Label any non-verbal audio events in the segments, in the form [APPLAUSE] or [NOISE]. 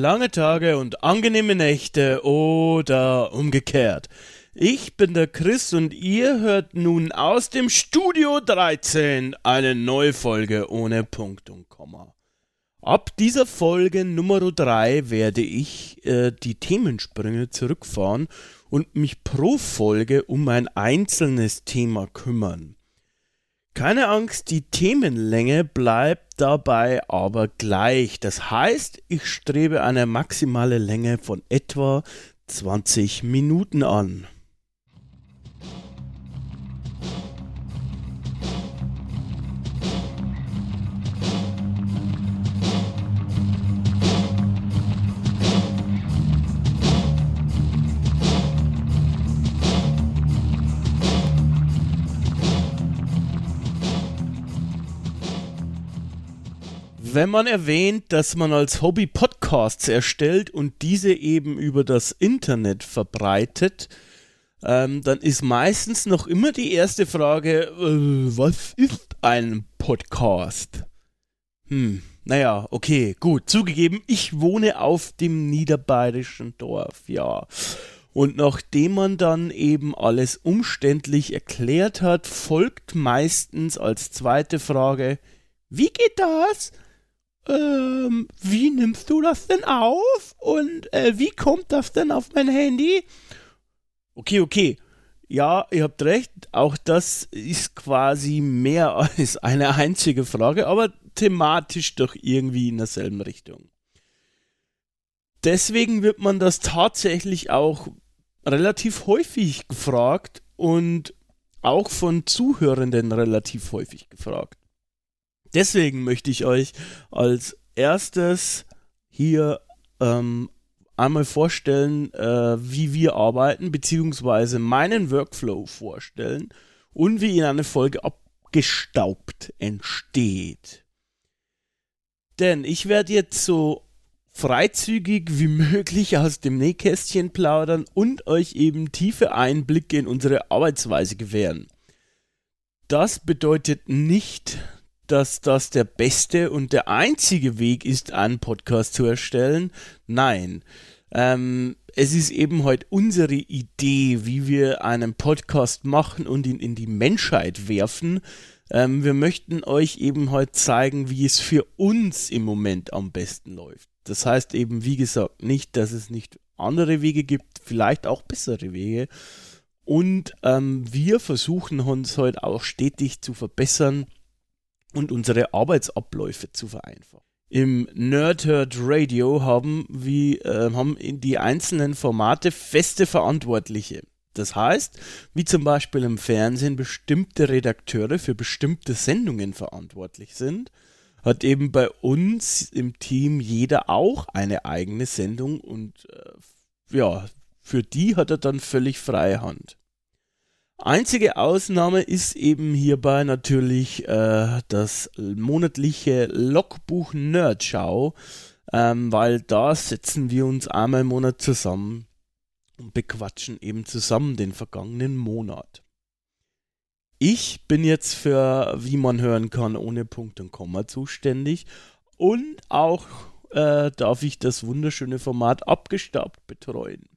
Lange Tage und angenehme Nächte oder umgekehrt. Ich bin der Chris und ihr hört nun aus dem Studio 13 eine neue Folge ohne Punkt und Komma. Ab dieser Folge Nummer 3 werde ich äh, die Themensprünge zurückfahren und mich pro Folge um ein einzelnes Thema kümmern. Keine Angst, die Themenlänge bleibt dabei aber gleich. Das heißt, ich strebe eine maximale Länge von etwa 20 Minuten an. Wenn man erwähnt, dass man als Hobby Podcasts erstellt und diese eben über das Internet verbreitet, ähm, dann ist meistens noch immer die erste Frage, äh, was ist ein Podcast? Hm, naja, okay, gut, zugegeben, ich wohne auf dem niederbayerischen Dorf, ja. Und nachdem man dann eben alles umständlich erklärt hat, folgt meistens als zweite Frage, wie geht das? Ähm, wie nimmst du das denn auf? Und äh, wie kommt das denn auf mein Handy? Okay, okay. Ja, ihr habt recht, auch das ist quasi mehr [LAUGHS] als eine einzige Frage, aber thematisch doch irgendwie in derselben Richtung. Deswegen wird man das tatsächlich auch relativ häufig gefragt und auch von Zuhörenden relativ häufig gefragt. Deswegen möchte ich euch als erstes hier ähm, einmal vorstellen, äh, wie wir arbeiten, beziehungsweise meinen Workflow vorstellen und wie in einer Folge abgestaubt entsteht. Denn ich werde jetzt so freizügig wie möglich aus dem Nähkästchen plaudern und euch eben tiefe Einblicke in unsere Arbeitsweise gewähren. Das bedeutet nicht, dass das der beste und der einzige Weg ist, einen Podcast zu erstellen. Nein. Ähm, es ist eben heute unsere Idee, wie wir einen Podcast machen und ihn in die Menschheit werfen. Ähm, wir möchten euch eben heute zeigen, wie es für uns im Moment am besten läuft. Das heißt eben, wie gesagt, nicht, dass es nicht andere Wege gibt, vielleicht auch bessere Wege. Und ähm, wir versuchen uns heute auch stetig zu verbessern und unsere Arbeitsabläufe zu vereinfachen. Im Nerdherd Radio haben, wie, äh, haben die einzelnen Formate feste Verantwortliche. Das heißt, wie zum Beispiel im Fernsehen bestimmte Redakteure für bestimmte Sendungen verantwortlich sind, hat eben bei uns im Team jeder auch eine eigene Sendung und äh, ja, für die hat er dann völlig freie Hand. Einzige Ausnahme ist eben hierbei natürlich äh, das monatliche Logbuch Nerdschau, ähm, weil da setzen wir uns einmal im Monat zusammen und bequatschen eben zusammen den vergangenen Monat. Ich bin jetzt für, wie man hören kann, ohne Punkt und Komma zuständig und auch äh, darf ich das wunderschöne Format abgestaubt betreuen.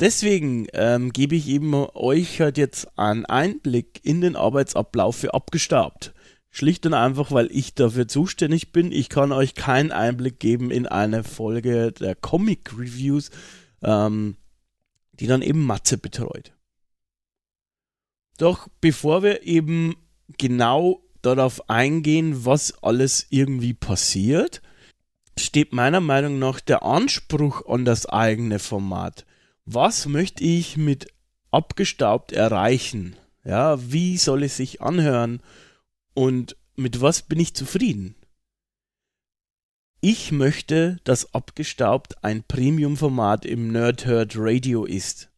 Deswegen ähm, gebe ich eben euch halt jetzt einen Einblick in den Arbeitsablauf für abgestaubt. Schlicht und einfach, weil ich dafür zuständig bin. Ich kann euch keinen Einblick geben in eine Folge der Comic Reviews, ähm, die dann eben Matze betreut. Doch bevor wir eben genau darauf eingehen, was alles irgendwie passiert, steht meiner Meinung nach der Anspruch an das eigene Format was möchte ich mit abgestaubt erreichen? Ja, wie soll es sich anhören? Und mit was bin ich zufrieden? Ich möchte, dass abgestaubt ein Premium-Format im Nerdherd Radio ist.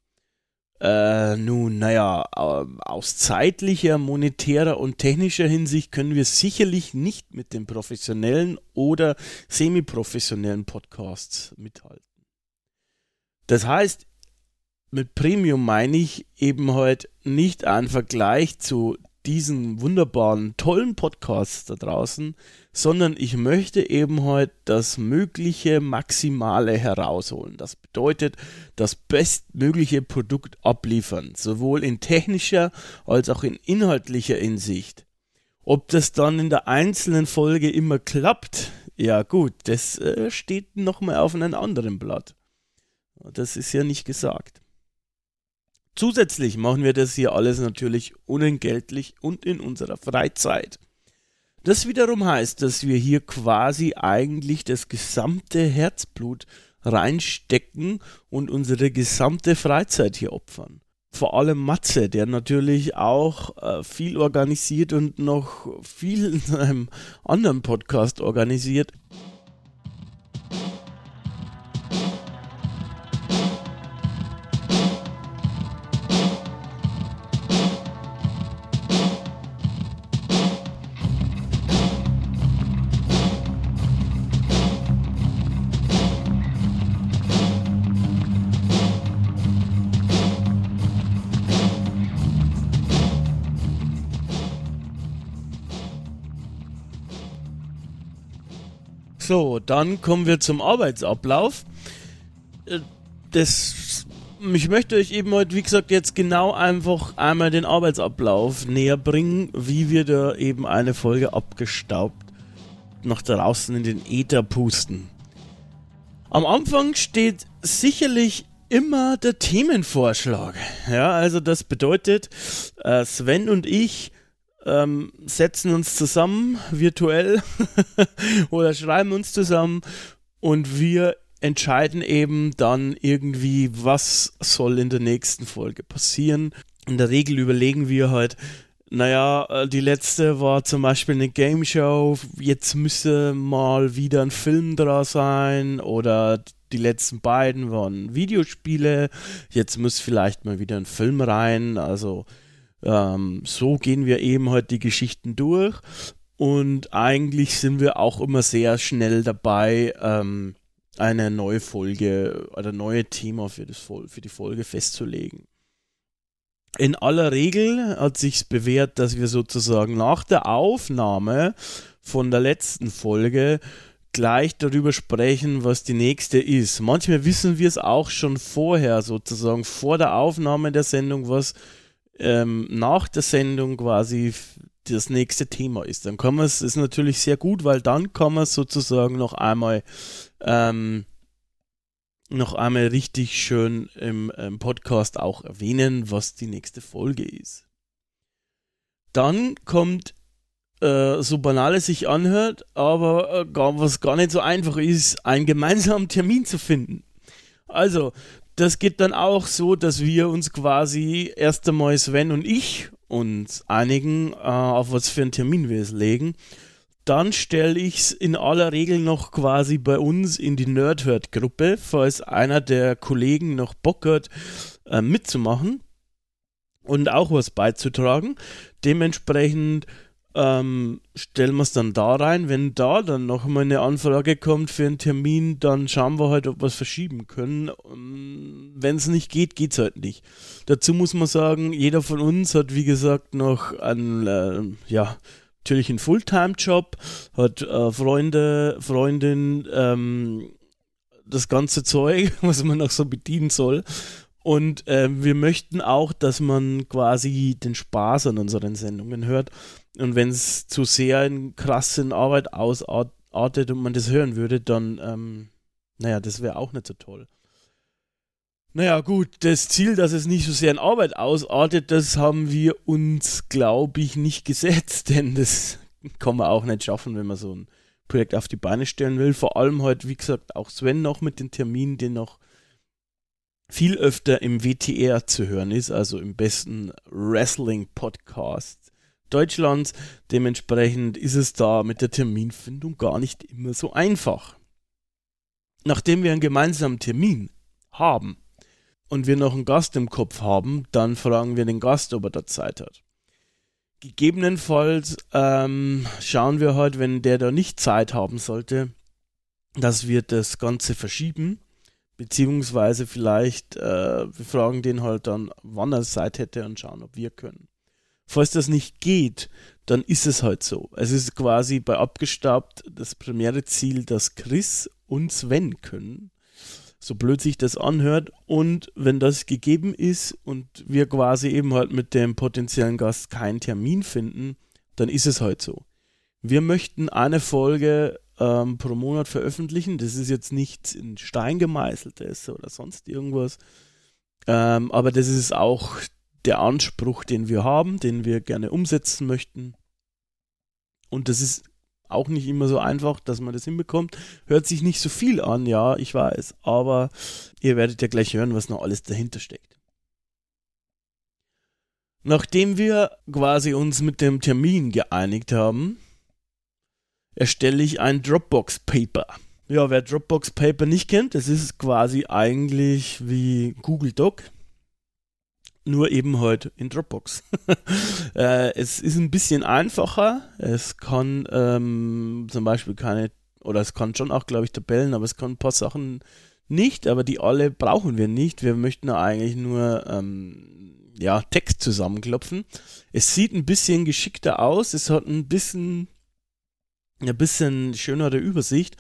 Äh, nun, naja, äh, aus zeitlicher, monetärer und technischer Hinsicht können wir sicherlich nicht mit den professionellen oder semi-professionellen Podcasts mithalten. Das heißt, mit Premium meine ich eben halt nicht einen Vergleich zu diesen wunderbaren, tollen Podcasts da draußen, sondern ich möchte eben heute das mögliche Maximale herausholen. Das bedeutet, das bestmögliche Produkt abliefern, sowohl in technischer als auch in inhaltlicher Hinsicht. Ob das dann in der einzelnen Folge immer klappt, ja gut, das äh, steht nochmal auf einem anderen Blatt. Das ist ja nicht gesagt. Zusätzlich machen wir das hier alles natürlich unentgeltlich und in unserer Freizeit. Das wiederum heißt, dass wir hier quasi eigentlich das gesamte Herzblut reinstecken und unsere gesamte Freizeit hier opfern. Vor allem Matze, der natürlich auch äh, viel organisiert und noch viel in seinem anderen Podcast organisiert. So, dann kommen wir zum Arbeitsablauf. Äh, das, ich möchte euch eben heute, wie gesagt, jetzt genau einfach einmal den Arbeitsablauf näher bringen, wie wir da eben eine Folge abgestaubt nach draußen in den Äther pusten. Am Anfang steht sicherlich immer der Themenvorschlag. Ja, also das bedeutet, äh, Sven und ich ähm, setzen uns zusammen virtuell [LAUGHS] oder schreiben uns zusammen und wir entscheiden eben dann irgendwie, was soll in der nächsten Folge passieren. In der Regel überlegen wir halt, naja, äh, die letzte war zum Beispiel eine Game Show, jetzt müsste mal wieder ein Film da sein oder die letzten beiden waren Videospiele, jetzt muss vielleicht mal wieder ein Film rein, also ähm, so gehen wir eben heute die Geschichten durch und eigentlich sind wir auch immer sehr schnell dabei, ähm, eine neue Folge oder neue Thema für, das, für die Folge festzulegen. In aller Regel hat sich bewährt, dass wir sozusagen nach der Aufnahme von der letzten Folge gleich darüber sprechen, was die nächste ist. Manchmal wissen wir es auch schon vorher, sozusagen vor der Aufnahme der Sendung, was ähm, nach der Sendung quasi das nächste Thema ist. Dann kann man es, ist natürlich sehr gut, weil dann kann man sozusagen noch einmal ähm, noch einmal richtig schön im, im, Podcast auch erwähnen, was die nächste Folge ist. Dann kommt, äh, so banal es sich anhört, aber äh, gar, was gar nicht so einfach ist, einen gemeinsamen Termin zu finden. Also, das geht dann auch so, dass wir uns quasi erst einmal Sven und ich uns einigen, äh, auf was für einen Termin wir es legen. Dann stelle ich es in aller Regel noch quasi bei uns in die Nerdhurt-Gruppe, falls einer der Kollegen noch Bock hat, äh, mitzumachen und auch was beizutragen. Dementsprechend ähm, stellen wir es dann da rein. Wenn da dann noch mal eine Anfrage kommt für einen Termin, dann schauen wir halt, ob wir es verschieben können. Ähm, Wenn es nicht geht, geht es halt nicht. Dazu muss man sagen, jeder von uns hat, wie gesagt, noch einen, äh, ja, natürlich einen Fulltime-Job, hat äh, Freunde, Freundin, ähm, das ganze [LAUGHS] Zeug, was man noch so bedienen soll. Und äh, wir möchten auch, dass man quasi den Spaß an unseren Sendungen hört. Und wenn es zu sehr in krassen Arbeit ausartet und man das hören würde, dann, ähm, naja, das wäre auch nicht so toll. Naja, gut, das Ziel, dass es nicht so sehr in Arbeit ausartet, das haben wir uns, glaube ich, nicht [LAUGHS] gesetzt, denn das kann man auch nicht schaffen, wenn man so ein Projekt auf die Beine stellen will. Vor allem halt, wie gesagt, auch Sven noch mit den Terminen, den noch viel öfter im WTR zu hören ist, also im besten Wrestling-Podcast Deutschlands. Dementsprechend ist es da mit der Terminfindung gar nicht immer so einfach. Nachdem wir einen gemeinsamen Termin haben und wir noch einen Gast im Kopf haben, dann fragen wir den Gast, ob er da Zeit hat. Gegebenenfalls ähm, schauen wir halt, wenn der da nicht Zeit haben sollte, dass wir das Ganze verschieben. Beziehungsweise vielleicht, äh, wir fragen den halt dann, wann er Zeit hätte und schauen, ob wir können. Falls das nicht geht, dann ist es halt so. Es ist quasi bei Abgestaubt das primäre Ziel, dass Chris und Sven können so blöd sich das anhört. Und wenn das gegeben ist und wir quasi eben halt mit dem potenziellen Gast keinen Termin finden, dann ist es halt so. Wir möchten eine Folge ähm, pro Monat veröffentlichen. Das ist jetzt nichts in Stein gemeißeltes oder sonst irgendwas. Ähm, aber das ist auch der Anspruch, den wir haben, den wir gerne umsetzen möchten. Und das ist auch nicht immer so einfach, dass man das hinbekommt. Hört sich nicht so viel an, ja, ich weiß, aber ihr werdet ja gleich hören, was noch alles dahinter steckt. Nachdem wir quasi uns mit dem Termin geeinigt haben, erstelle ich ein Dropbox Paper. Ja, wer Dropbox Paper nicht kennt, das ist quasi eigentlich wie Google Doc, nur eben halt in Dropbox. [LAUGHS] äh, es ist ein bisschen einfacher. Es kann ähm, zum Beispiel keine, oder es kann schon auch, glaube ich, Tabellen, aber es kann ein paar Sachen nicht, aber die alle brauchen wir nicht. Wir möchten eigentlich nur ähm, ja, Text zusammenklopfen. Es sieht ein bisschen geschickter aus, es hat ein bisschen, ein bisschen schönere Übersicht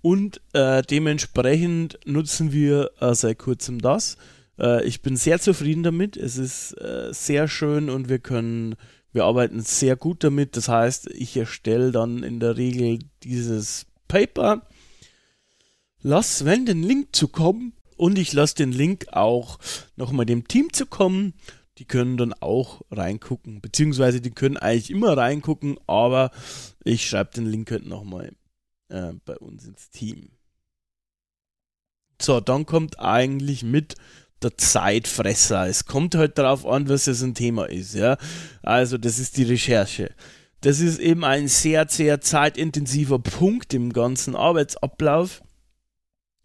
und äh, dementsprechend nutzen wir äh, seit kurzem das. Äh, ich bin sehr zufrieden damit. Es ist äh, sehr schön und wir können, wir arbeiten sehr gut damit. Das heißt, ich erstelle dann in der Regel dieses Paper, lass Sven den Link zukommen und ich lasse den Link auch nochmal dem Team zukommen. Die können dann auch reingucken, beziehungsweise die können eigentlich immer reingucken, aber ich schreibe den Link halt nochmal äh, bei uns ins Team. So, dann kommt eigentlich mit der Zeitfresser. Es kommt halt darauf an, was es ein Thema ist, ja. Also, das ist die Recherche. Das ist eben ein sehr, sehr zeitintensiver Punkt im ganzen Arbeitsablauf.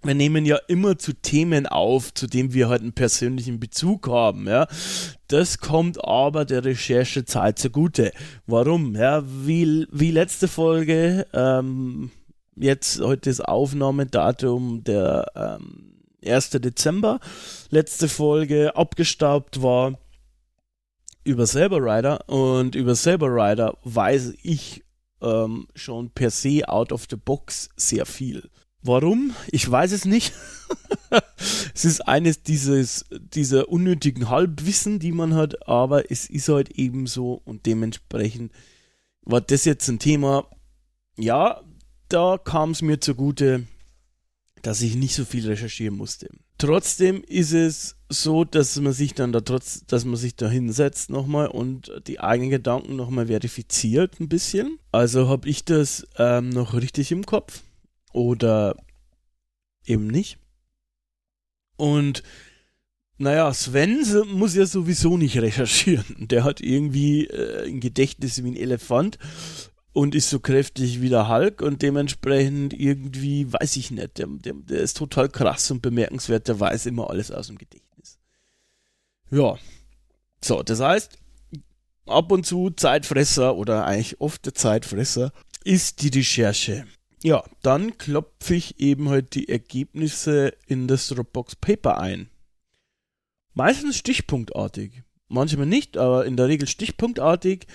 Wir nehmen ja immer zu Themen auf, zu denen wir halt einen persönlichen Bezug haben, ja. Das kommt aber der Recherchezeit zugute. Warum? Ja, wie, wie letzte Folge, ähm, jetzt heute das Aufnahmedatum der ähm, 1. Dezember, letzte Folge abgestaubt war über Saber Rider und über Saber Rider weiß ich ähm, schon per se out of the box sehr viel. Warum? Ich weiß es nicht. [LAUGHS] es ist eines dieses, dieser unnötigen Halbwissen, die man hat, aber es ist halt eben so und dementsprechend war das jetzt ein Thema, ja, da kam es mir zugute, dass ich nicht so viel recherchieren musste. Trotzdem ist es so, dass man sich dann da trotz, dass man sich da hinsetzt nochmal und die eigenen Gedanken nochmal verifiziert ein bisschen. Also habe ich das ähm, noch richtig im Kopf oder eben nicht. Und naja, Sven muss ja sowieso nicht recherchieren. Der hat irgendwie äh, ein Gedächtnis wie ein Elefant und ist so kräftig wie der Hulk und dementsprechend irgendwie, weiß ich nicht, der, der, der ist total krass und bemerkenswert, der weiß immer alles aus dem Gedächtnis. Ja, so, das heißt, ab und zu Zeitfresser oder eigentlich oft der Zeitfresser ist die Recherche. Ja, dann klopfe ich eben halt die Ergebnisse in das Dropbox Paper ein. Meistens stichpunktartig. Manchmal nicht, aber in der Regel stichpunktartig.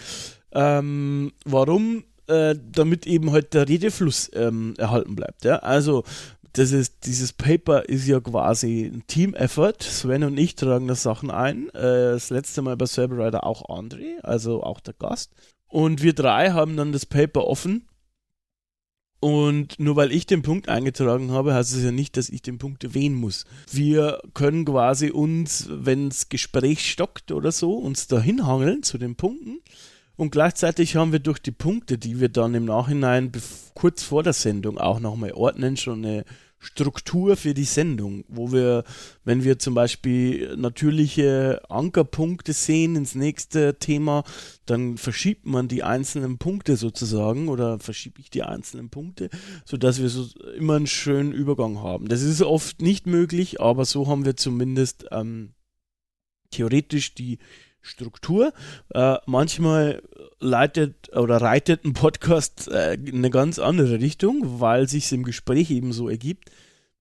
Ähm, warum? Äh, damit eben halt der Redefluss ähm, erhalten bleibt. Ja? Also das ist, dieses Paper ist ja quasi ein Team-Effort. Sven und ich tragen das Sachen ein. Äh, das letzte Mal bei Cyberrider auch André, also auch der Gast. Und wir drei haben dann das Paper offen. Und nur weil ich den Punkt eingetragen habe, heißt es ja nicht, dass ich den Punkt erwähnen muss. Wir können quasi uns, wenn das Gespräch stockt oder so, uns da hinhangeln zu den Punkten und gleichzeitig haben wir durch die Punkte, die wir dann im Nachhinein kurz vor der Sendung auch nochmal ordnen, schon eine Struktur für die Sendung, wo wir, wenn wir zum Beispiel natürliche Ankerpunkte sehen ins nächste Thema, dann verschiebt man die einzelnen Punkte sozusagen oder verschiebe ich die einzelnen Punkte, sodass wir so immer einen schönen Übergang haben. Das ist oft nicht möglich, aber so haben wir zumindest ähm, theoretisch die Struktur. Äh, manchmal leitet oder reitet ein Podcast äh, in eine ganz andere Richtung, weil sich im Gespräch eben so ergibt.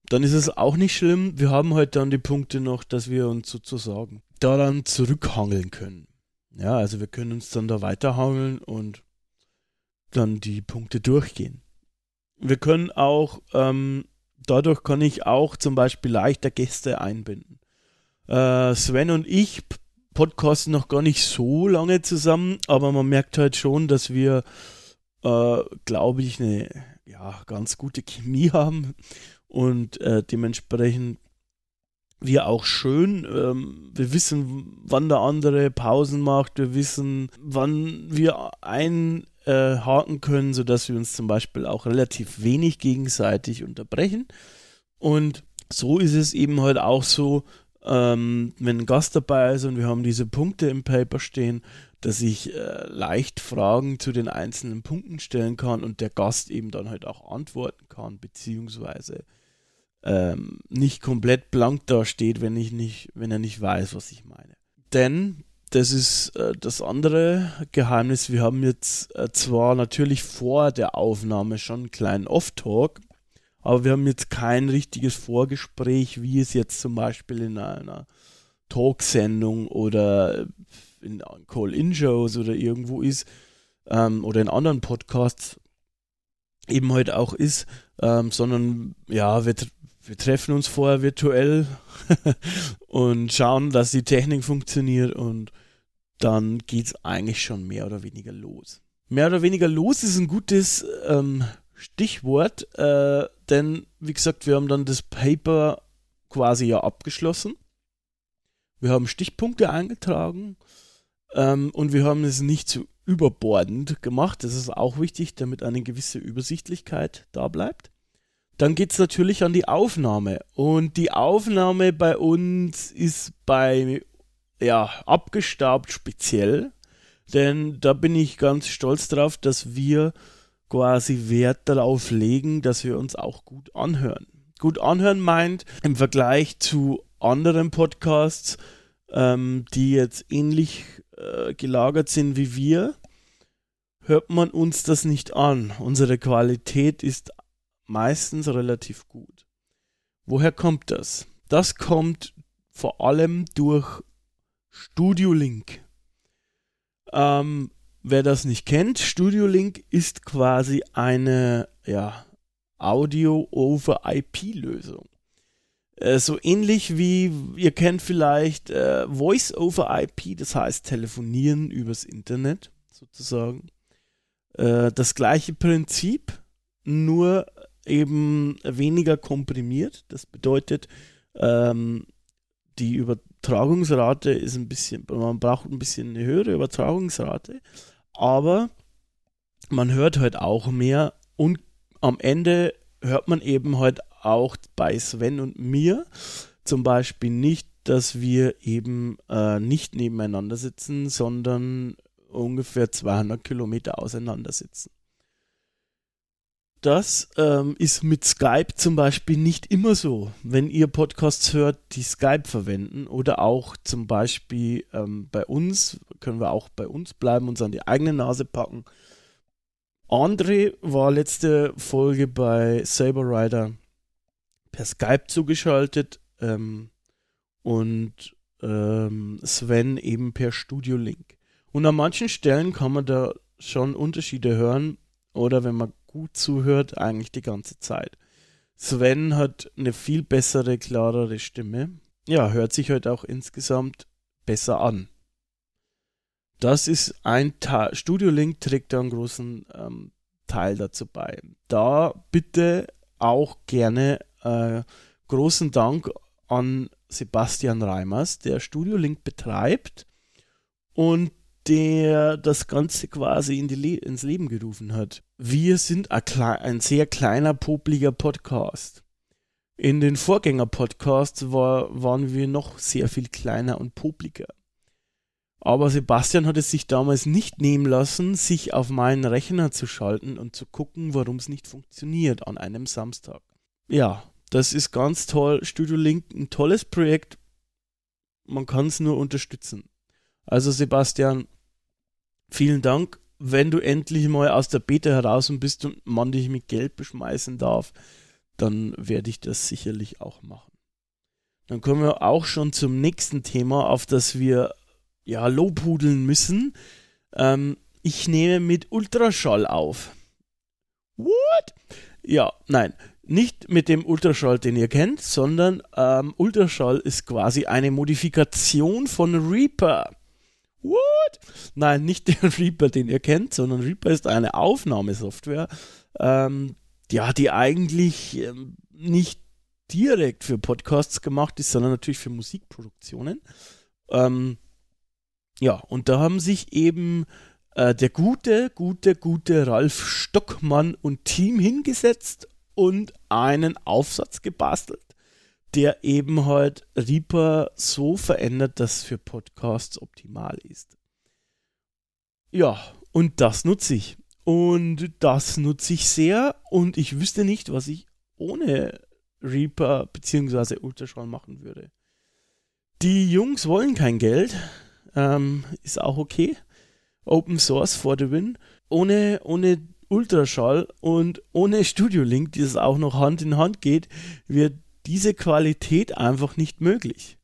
Dann ist es auch nicht schlimm. Wir haben halt dann die Punkte noch, dass wir uns sozusagen daran zurückhangeln können. Ja, also wir können uns dann da weiterhangeln und dann die Punkte durchgehen. Wir können auch, ähm, dadurch kann ich auch zum Beispiel leichter Gäste einbinden. Äh, Sven und ich podcasten noch gar nicht so lange zusammen, aber man merkt halt schon, dass wir, äh, glaube ich, eine ja, ganz gute Chemie haben und äh, dementsprechend wir auch schön, ähm, wir wissen, wann der andere Pausen macht, wir wissen, wann wir einhaken können, sodass wir uns zum Beispiel auch relativ wenig gegenseitig unterbrechen. Und so ist es eben halt auch so, ähm, wenn ein Gast dabei ist und wir haben diese Punkte im Paper stehen, dass ich äh, leicht Fragen zu den einzelnen Punkten stellen kann und der Gast eben dann halt auch antworten kann, beziehungsweise ähm, nicht komplett blank dasteht, wenn ich nicht, wenn er nicht weiß, was ich meine. Denn das ist äh, das andere Geheimnis. Wir haben jetzt äh, zwar natürlich vor der Aufnahme schon einen kleinen Off-Talk, aber wir haben jetzt kein richtiges Vorgespräch, wie es jetzt zum Beispiel in einer Talksendung oder in Call-In-Shows oder irgendwo ist ähm, oder in anderen Podcasts eben heute auch ist, ähm, sondern ja, wir, wir treffen uns vorher virtuell [LAUGHS] und schauen, dass die Technik funktioniert und dann geht es eigentlich schon mehr oder weniger los. Mehr oder weniger los ist ein gutes ähm, Stichwort, äh, denn wie gesagt, wir haben dann das Paper quasi ja abgeschlossen. Wir haben Stichpunkte eingetragen ähm, und wir haben es nicht zu überbordend gemacht. Das ist auch wichtig, damit eine gewisse Übersichtlichkeit da bleibt. Dann geht es natürlich an die Aufnahme. Und die Aufnahme bei uns ist bei ja, abgestaubt speziell. Denn da bin ich ganz stolz drauf, dass wir quasi Wert darauf legen, dass wir uns auch gut anhören. Gut anhören meint im Vergleich zu anderen Podcasts, ähm, die jetzt ähnlich äh, gelagert sind wie wir, hört man uns das nicht an. Unsere Qualität ist meistens relativ gut. Woher kommt das? Das kommt vor allem durch Studio Link. Ähm, Wer das nicht kennt, Studio Link ist quasi eine ja, Audio-over-IP-Lösung. Äh, so ähnlich wie ihr kennt vielleicht äh, Voice-over-IP, das heißt Telefonieren übers Internet sozusagen. Äh, das gleiche Prinzip, nur eben weniger komprimiert. Das bedeutet, ähm, die Übertragungsrate ist ein bisschen, man braucht ein bisschen eine höhere Übertragungsrate, aber man hört halt auch mehr und am Ende hört man eben halt auch bei Sven und mir zum Beispiel nicht, dass wir eben äh, nicht nebeneinander sitzen, sondern ungefähr 200 Kilometer auseinander sitzen. Das ähm, ist mit Skype zum Beispiel nicht immer so. Wenn ihr Podcasts hört, die Skype verwenden oder auch zum Beispiel ähm, bei uns, können wir auch bei uns bleiben, uns an die eigene Nase packen. André war letzte Folge bei Saber Rider per Skype zugeschaltet ähm, und ähm, Sven eben per Studio Link. Und an manchen Stellen kann man da schon Unterschiede hören oder wenn man gut zuhört, eigentlich die ganze Zeit. Sven hat eine viel bessere, klarere Stimme. Ja, hört sich halt auch insgesamt besser an. Das ist ein Teil. Studio Link trägt da einen großen ähm, Teil dazu bei. Da bitte auch gerne äh, großen Dank an Sebastian Reimers, der Studio Link betreibt und der das Ganze quasi in Le ins Leben gerufen hat. Wir sind ein, ein sehr kleiner, popliger Podcast. In den Vorgänger-Podcasts war, waren wir noch sehr viel kleiner und popliger. Aber Sebastian hat es sich damals nicht nehmen lassen, sich auf meinen Rechner zu schalten und zu gucken, warum es nicht funktioniert an einem Samstag. Ja, das ist ganz toll. Studio Link, ein tolles Projekt. Man kann es nur unterstützen. Also Sebastian, vielen Dank. Wenn du endlich mal aus der Beta heraus bist und man dich mit Geld beschmeißen darf, dann werde ich das sicherlich auch machen. Dann kommen wir auch schon zum nächsten Thema, auf das wir ja lobhudeln müssen. Ähm, ich nehme mit Ultraschall auf. What? Ja, nein, nicht mit dem Ultraschall, den ihr kennt, sondern ähm, Ultraschall ist quasi eine Modifikation von Reaper. What? Nein, nicht der [LAUGHS] Reaper, den ihr kennt, sondern Reaper ist eine Aufnahmesoftware, ähm, ja, die eigentlich ähm, nicht direkt für Podcasts gemacht ist, sondern natürlich für Musikproduktionen. Ähm, ja, und da haben sich eben äh, der gute, gute, gute Ralf Stockmann und Team hingesetzt und einen Aufsatz gebastelt, der eben halt Reaper so verändert, dass für Podcasts optimal ist. Ja, und das nutze ich. Und das nutze ich sehr und ich wüsste nicht, was ich ohne Reaper bzw. Ultraschall machen würde. Die Jungs wollen kein Geld, ähm, ist auch okay. Open Source for the win. Ohne, ohne Ultraschall und ohne Studio Link, die es auch noch Hand in Hand geht, wird diese Qualität einfach nicht möglich.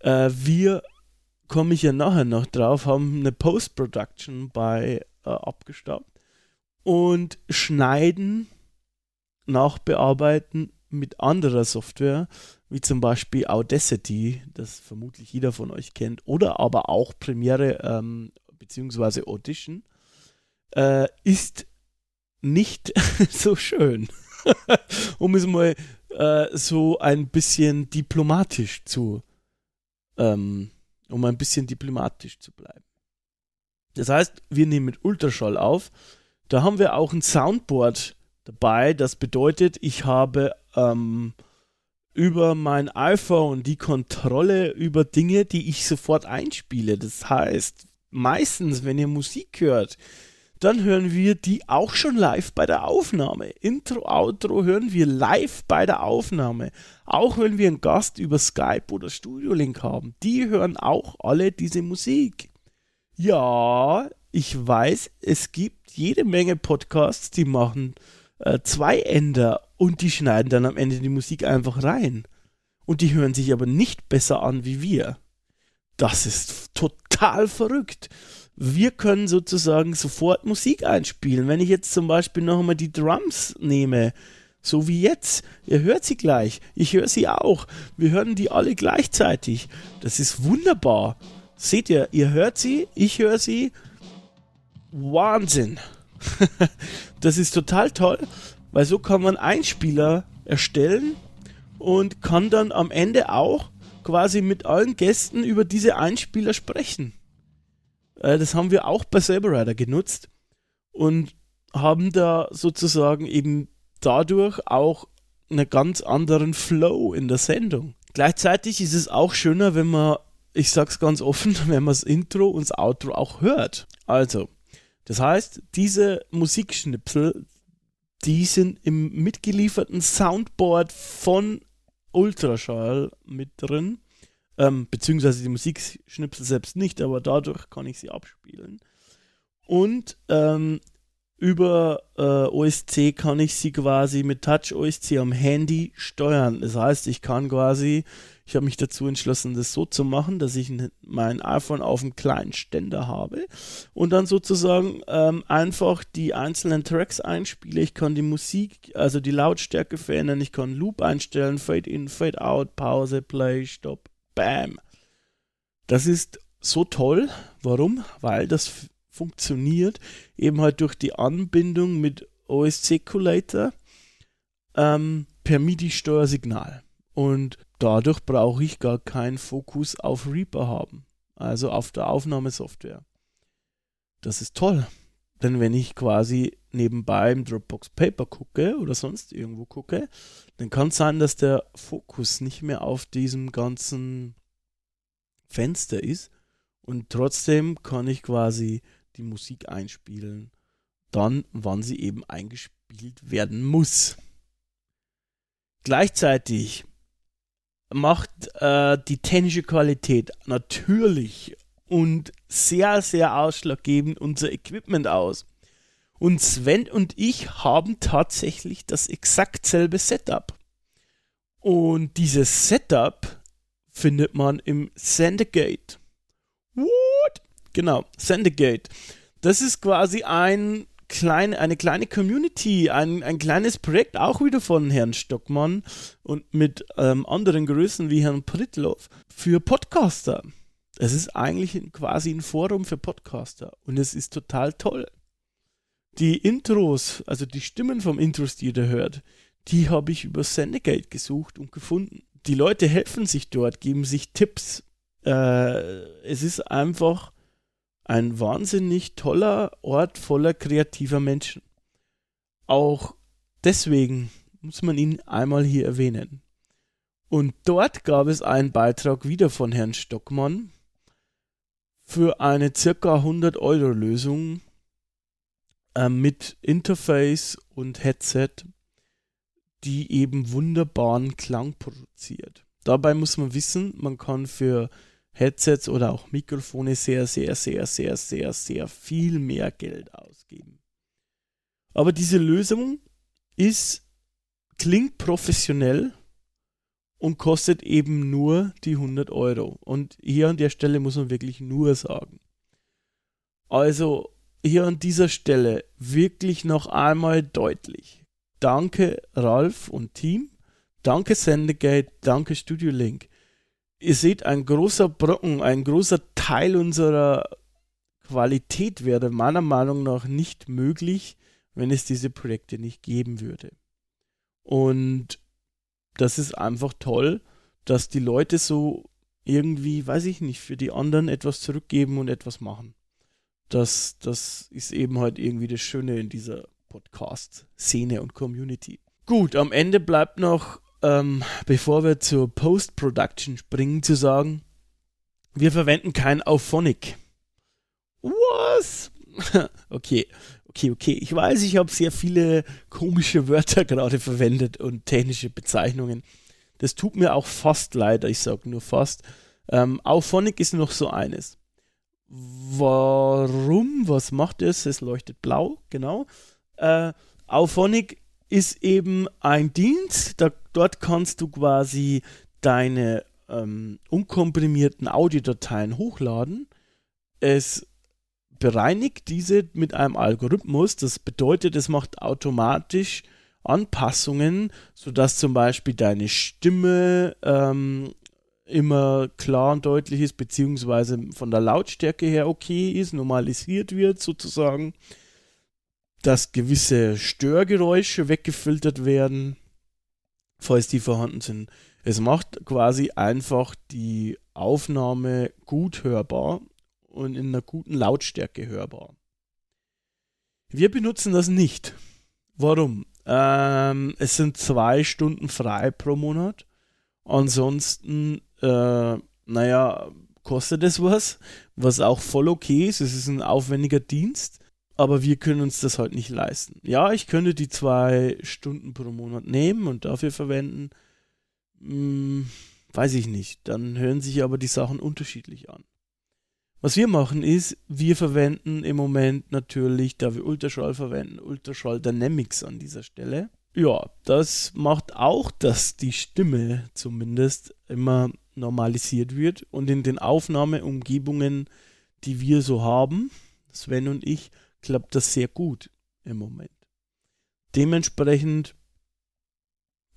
Äh, wir, komme ich ja nachher noch drauf, haben eine Post-Production bei äh, abgestaubt und schneiden, nachbearbeiten mit anderer Software, wie zum Beispiel Audacity, das vermutlich jeder von euch kennt, oder aber auch Premiere ähm, bzw. Audition, äh, ist nicht [LAUGHS] so schön. um es mal äh, so ein bisschen diplomatisch zu, ähm, um ein bisschen diplomatisch zu bleiben. Das heißt, wir nehmen mit Ultraschall auf. Da haben wir auch ein Soundboard dabei. Das bedeutet, ich habe ähm, über mein iPhone die Kontrolle über Dinge, die ich sofort einspiele. Das heißt, meistens, wenn ihr Musik hört, dann hören wir die auch schon live bei der Aufnahme. Intro, Outro hören wir live bei der Aufnahme. Auch wenn wir einen Gast über Skype oder Studio Link haben, die hören auch alle diese Musik. Ja, ich weiß, es gibt jede Menge Podcasts, die machen äh, zwei Ender und die schneiden dann am Ende die Musik einfach rein. Und die hören sich aber nicht besser an wie wir. Das ist total verrückt. Wir können sozusagen sofort Musik einspielen. Wenn ich jetzt zum Beispiel noch einmal die Drums nehme, so wie jetzt, ihr hört sie gleich, ich höre sie auch, wir hören die alle gleichzeitig. Das ist wunderbar. Seht ihr, ihr hört sie, ich höre sie. Wahnsinn. [LAUGHS] das ist total toll, weil so kann man Einspieler erstellen und kann dann am Ende auch quasi mit allen Gästen über diese Einspieler sprechen. Äh, das haben wir auch bei Saberrider genutzt und haben da sozusagen eben dadurch auch einen ganz anderen Flow in der Sendung. Gleichzeitig ist es auch schöner, wenn man, ich sag's ganz offen, [LAUGHS] wenn man das Intro und das Outro auch hört. Also, das heißt, diese Musikschnipsel, die sind im mitgelieferten Soundboard von Ultraschall mit drin. Ähm, beziehungsweise die Musikschnipsel selbst nicht, aber dadurch kann ich sie abspielen. Und ähm, über äh, OSC kann ich sie quasi mit Touch OSC am Handy steuern. Das heißt, ich kann quasi ich habe mich dazu entschlossen, das so zu machen, dass ich mein iPhone auf einem kleinen Ständer habe und dann sozusagen ähm, einfach die einzelnen Tracks einspiele. Ich kann die Musik, also die Lautstärke verändern, ich kann Loop einstellen, Fade in, Fade out, Pause, Play, Stop, Bam. Das ist so toll. Warum? Weil das funktioniert eben halt durch die Anbindung mit OSC Culator ähm, per MIDI-Steuersignal. Und dadurch brauche ich gar keinen Fokus auf Reaper haben, also auf der Aufnahmesoftware. Das ist toll. Denn wenn ich quasi nebenbei im Dropbox Paper gucke oder sonst irgendwo gucke, dann kann es sein, dass der Fokus nicht mehr auf diesem ganzen Fenster ist und trotzdem kann ich quasi die Musik einspielen, dann wann sie eben eingespielt werden muss. Gleichzeitig macht äh, die technische Qualität natürlich und sehr, sehr ausschlaggebend unser Equipment aus. Und Sven und ich haben tatsächlich das exakt selbe Setup. Und dieses Setup findet man im Sendegate. What? Genau, Sendegate. Das ist quasi ein klein, eine kleine Community, ein, ein kleines Projekt, auch wieder von Herrn Stockmann und mit ähm, anderen Größen wie Herrn Pritloff für Podcaster. Es ist eigentlich quasi ein Forum für Podcaster und es ist total toll. Die Intros, also die Stimmen vom Intros, die ihr da hört, die habe ich über Sendegate gesucht und gefunden. Die Leute helfen sich dort, geben sich Tipps. Äh, es ist einfach ein wahnsinnig toller Ort voller kreativer Menschen. Auch deswegen muss man ihn einmal hier erwähnen. Und dort gab es einen Beitrag wieder von Herrn Stockmann für eine circa 100 Euro Lösung äh, mit Interface und Headset, die eben wunderbaren Klang produziert. Dabei muss man wissen, man kann für Headsets oder auch Mikrofone sehr, sehr, sehr, sehr, sehr, sehr viel mehr Geld ausgeben. Aber diese Lösung ist, klingt professionell und kostet eben nur die 100 Euro. Und hier an der Stelle muss man wirklich nur sagen. Also hier an dieser Stelle wirklich noch einmal deutlich. Danke Ralf und Team. Danke Sendegate. Danke Studio Link. Ihr seht, ein großer Brocken, ein großer Teil unserer Qualität wäre meiner Meinung nach nicht möglich, wenn es diese Projekte nicht geben würde. Und das ist einfach toll, dass die Leute so irgendwie, weiß ich nicht, für die anderen etwas zurückgeben und etwas machen. Das, das ist eben halt irgendwie das Schöne in dieser Podcast-Szene und Community. Gut, am Ende bleibt noch, ähm, bevor wir zur Post-Production springen, zu sagen, wir verwenden kein Auphonic. Was? [LAUGHS] okay, okay, okay. Ich weiß, ich habe sehr viele komische Wörter gerade verwendet und technische Bezeichnungen. Das tut mir auch fast leid, ich sage nur fast. Ähm, Auphonic ist noch so eines. Warum? Was macht es? Es leuchtet blau, genau. Äh, Auphonic ist eben ein Dienst, da, dort kannst du quasi deine ähm, unkomprimierten Audiodateien hochladen. Es bereinigt diese mit einem Algorithmus. Das bedeutet, es macht automatisch Anpassungen, sodass zum Beispiel deine Stimme ähm, immer klar und deutlich ist, beziehungsweise von der Lautstärke her okay ist, normalisiert wird sozusagen, dass gewisse Störgeräusche weggefiltert werden, falls die vorhanden sind. Es macht quasi einfach die Aufnahme gut hörbar und in einer guten Lautstärke hörbar. Wir benutzen das nicht. Warum? Ähm, es sind zwei Stunden frei pro Monat. Ansonsten, äh, naja, kostet es was, was auch voll okay ist. Es ist ein aufwendiger Dienst, aber wir können uns das halt nicht leisten. Ja, ich könnte die zwei Stunden pro Monat nehmen und dafür verwenden. Hm, weiß ich nicht. Dann hören sich aber die Sachen unterschiedlich an. Was wir machen ist, wir verwenden im Moment natürlich, da wir Ultraschall verwenden, Ultraschall Dynamics an dieser Stelle. Ja, das macht auch, dass die Stimme zumindest immer normalisiert wird und in den Aufnahmeumgebungen, die wir so haben, Sven und ich, klappt das sehr gut im Moment. Dementsprechend,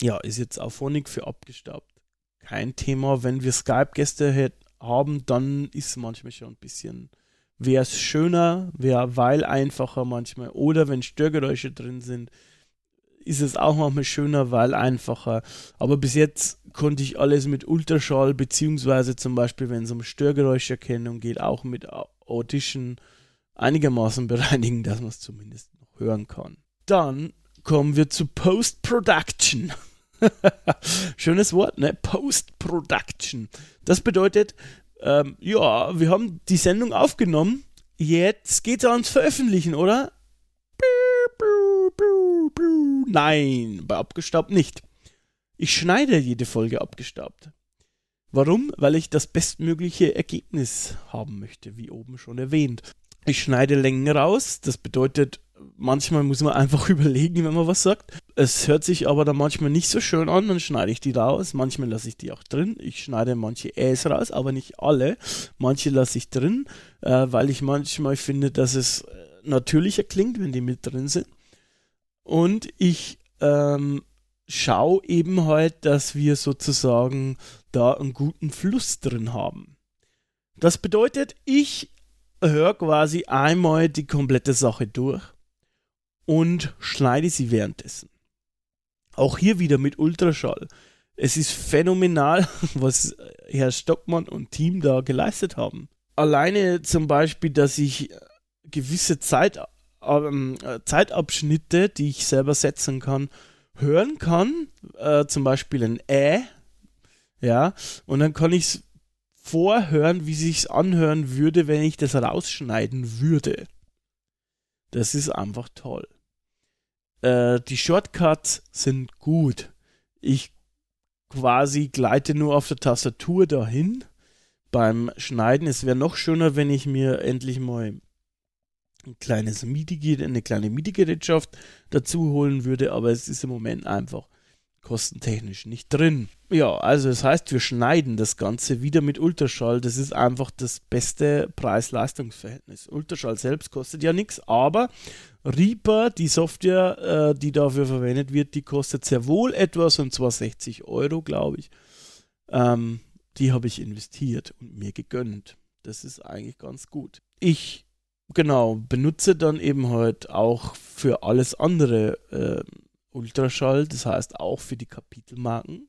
ja, ist jetzt Auphonic für abgestaubt. Kein Thema, wenn wir Skype-Gäste hätten haben, dann ist manchmal schon ein bisschen, wäre es schöner, wäre weil einfacher manchmal. Oder wenn Störgeräusche drin sind, ist es auch manchmal schöner, weil einfacher. Aber bis jetzt konnte ich alles mit Ultraschall, beziehungsweise zum Beispiel, wenn es um Störgeräuscherkennung geht, auch mit Audition einigermaßen [LAUGHS] bereinigen, dass man es zumindest noch hören kann. Dann kommen wir zu Post-Production. [LAUGHS] Schönes Wort, ne? Post-Production. Das bedeutet, ähm, ja, wir haben die Sendung aufgenommen. Jetzt geht's ans Veröffentlichen, oder? Nein, bei abgestaubt nicht. Ich schneide jede Folge abgestaubt. Warum? Weil ich das bestmögliche Ergebnis haben möchte, wie oben schon erwähnt. Ich schneide Längen raus, das bedeutet, manchmal muss man einfach [LAUGHS] überlegen, wenn man was sagt. Es hört sich aber dann manchmal nicht so schön an, dann schneide ich die raus. Manchmal lasse ich die auch drin. Ich schneide manche Äs raus, aber nicht alle. Manche lasse ich drin, äh, weil ich manchmal finde, dass es äh, natürlicher klingt, wenn die mit drin sind. Und ich ähm, schaue eben halt, dass wir sozusagen da einen guten Fluss drin haben. Das bedeutet, ich höre quasi einmal die komplette Sache durch und schneide sie währenddessen. Auch hier wieder mit Ultraschall. Es ist phänomenal, [LAUGHS] was Herr Stockmann und Team da geleistet haben. Alleine zum Beispiel, dass ich gewisse Zeit, ähm, Zeitabschnitte, die ich selber setzen kann, hören kann. Äh, zum Beispiel ein Ä. Ja, und dann kann ich es vorhören, wie sich's anhören würde, wenn ich das rausschneiden würde. Das ist einfach toll. Äh, die Shortcuts sind gut. Ich quasi gleite nur auf der Tastatur dahin beim Schneiden. Es wäre noch schöner, wenn ich mir endlich mal ein kleines MIDI, eine kleine MIDI-Gerätschaft dazu holen würde, aber es ist im Moment einfach kostentechnisch nicht drin. Ja, also das heißt, wir schneiden das Ganze wieder mit Ultraschall. Das ist einfach das beste Preis-Leistungs-Verhältnis. Ultraschall selbst kostet ja nichts, aber Reaper, die Software, äh, die dafür verwendet wird, die kostet sehr wohl etwas und zwar 60 Euro, glaube ich. Ähm, die habe ich investiert und mir gegönnt. Das ist eigentlich ganz gut. Ich, genau, benutze dann eben halt auch für alles andere äh, Ultraschall, das heißt auch für die Kapitelmarken.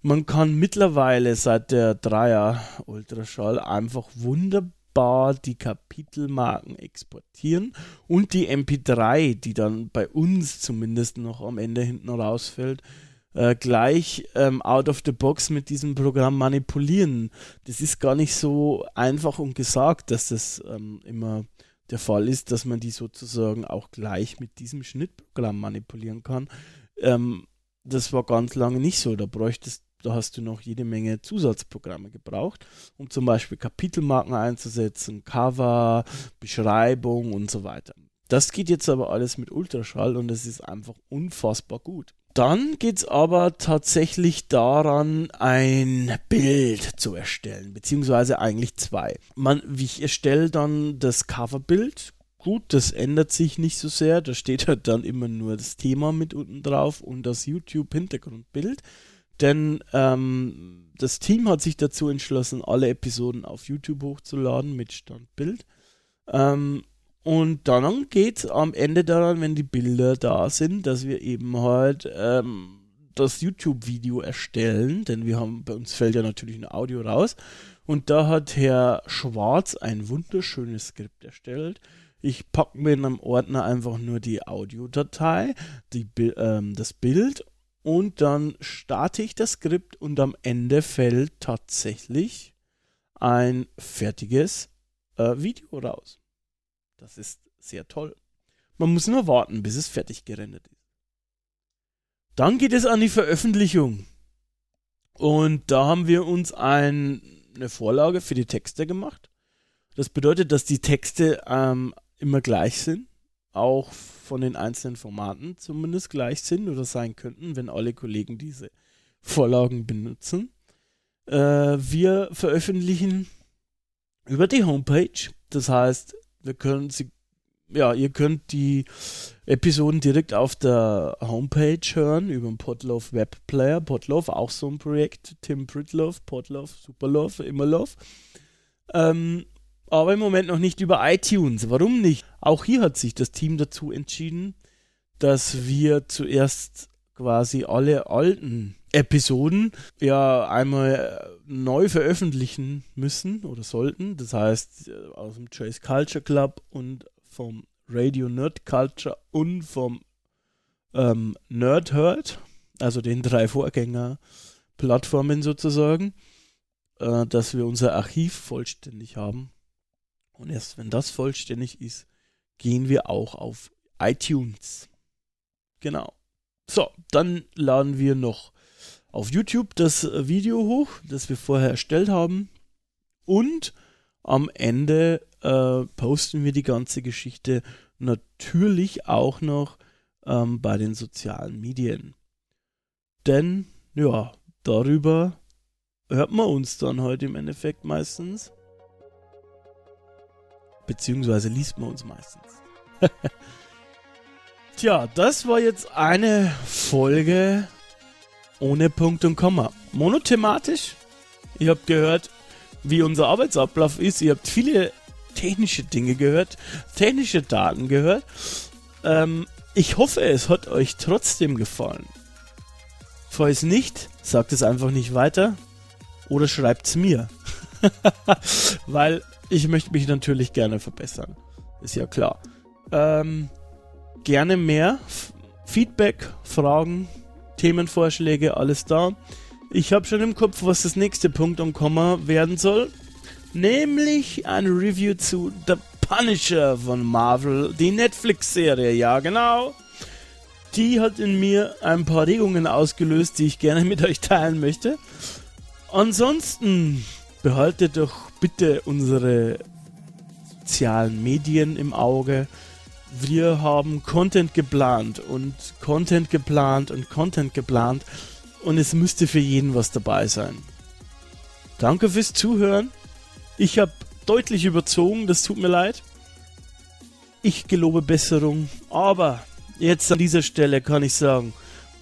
Man kann mittlerweile seit der Dreier Ultraschall einfach wunderbar die Kapitelmarken exportieren und die MP3, die dann bei uns zumindest noch am Ende hinten rausfällt, äh, gleich ähm, out of the box mit diesem Programm manipulieren. Das ist gar nicht so einfach und gesagt, dass das ähm, immer der Fall ist, dass man die sozusagen auch gleich mit diesem Schnittprogramm manipulieren kann. Ähm, das war ganz lange nicht so. Da bräuchtest, da hast du noch jede Menge Zusatzprogramme gebraucht, um zum Beispiel Kapitelmarken einzusetzen, Cover, Beschreibung und so weiter. Das geht jetzt aber alles mit Ultraschall und es ist einfach unfassbar gut. Dann geht es aber tatsächlich daran, ein Bild zu erstellen, beziehungsweise eigentlich zwei. Man, ich erstelle dann das Coverbild. Gut, das ändert sich nicht so sehr. Da steht halt dann immer nur das Thema mit unten drauf und das YouTube-Hintergrundbild. Denn ähm, das Team hat sich dazu entschlossen, alle Episoden auf YouTube hochzuladen mit Standbild. Ähm, und dann geht es am Ende daran, wenn die Bilder da sind, dass wir eben halt ähm, das YouTube-Video erstellen, denn wir haben, bei uns fällt ja natürlich ein Audio raus. Und da hat Herr Schwarz ein wunderschönes Skript erstellt. Ich packe mir in einem Ordner einfach nur die Audiodatei, die, ähm, das Bild und dann starte ich das Skript und am Ende fällt tatsächlich ein fertiges äh, Video raus. Das ist sehr toll. Man muss nur warten, bis es fertig gerendert ist. Dann geht es an die Veröffentlichung. Und da haben wir uns ein, eine Vorlage für die Texte gemacht. Das bedeutet, dass die Texte ähm, immer gleich sind, auch von den einzelnen Formaten zumindest gleich sind oder sein könnten, wenn alle Kollegen diese Vorlagen benutzen. Äh, wir veröffentlichen über die Homepage. Das heißt, wir können sie, ja, ihr könnt die Episoden direkt auf der Homepage hören, über den Podlove Webplayer. Podlove, auch so ein Projekt. Tim Pritlove, Podlove, Superlove, Immerlove. Ähm, aber im Moment noch nicht über iTunes. Warum nicht? Auch hier hat sich das Team dazu entschieden, dass wir zuerst quasi alle alten Episoden ja einmal neu veröffentlichen müssen oder sollten. Das heißt, aus dem Trace Culture Club und vom Radio Nerd Culture und vom ähm, Nerd Herd, also den drei Vorgänger-Plattformen sozusagen, äh, dass wir unser Archiv vollständig haben. Und erst wenn das vollständig ist, gehen wir auch auf iTunes. Genau. So, dann laden wir noch auf YouTube das Video hoch, das wir vorher erstellt haben. Und am Ende äh, posten wir die ganze Geschichte natürlich auch noch ähm, bei den sozialen Medien. Denn, ja, darüber hört man uns dann heute im Endeffekt meistens. Beziehungsweise liest man uns meistens. [LAUGHS] Tja, das war jetzt eine Folge ohne Punkt und Komma. Monothematisch. Ihr habt gehört, wie unser Arbeitsablauf ist. Ihr habt viele technische Dinge gehört, technische Daten gehört. Ähm, ich hoffe, es hat euch trotzdem gefallen. Falls nicht, sagt es einfach nicht weiter oder schreibt es mir. [LAUGHS] Weil ich möchte mich natürlich gerne verbessern. Ist ja klar. Ähm, gerne mehr. Feedback, Fragen, Themenvorschläge, alles da. Ich habe schon im Kopf, was das nächste Punkt und Komma werden soll. Nämlich ein Review zu The Punisher von Marvel, die Netflix-Serie, ja genau. Die hat in mir ein paar Regungen ausgelöst, die ich gerne mit euch teilen möchte. Ansonsten behaltet doch bitte unsere sozialen Medien im Auge. Wir haben Content geplant und Content geplant und Content geplant und es müsste für jeden was dabei sein. Danke fürs Zuhören. Ich habe deutlich überzogen, das tut mir leid. Ich gelobe Besserung, aber jetzt an dieser Stelle kann ich sagen,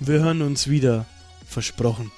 wir hören uns wieder. Versprochen.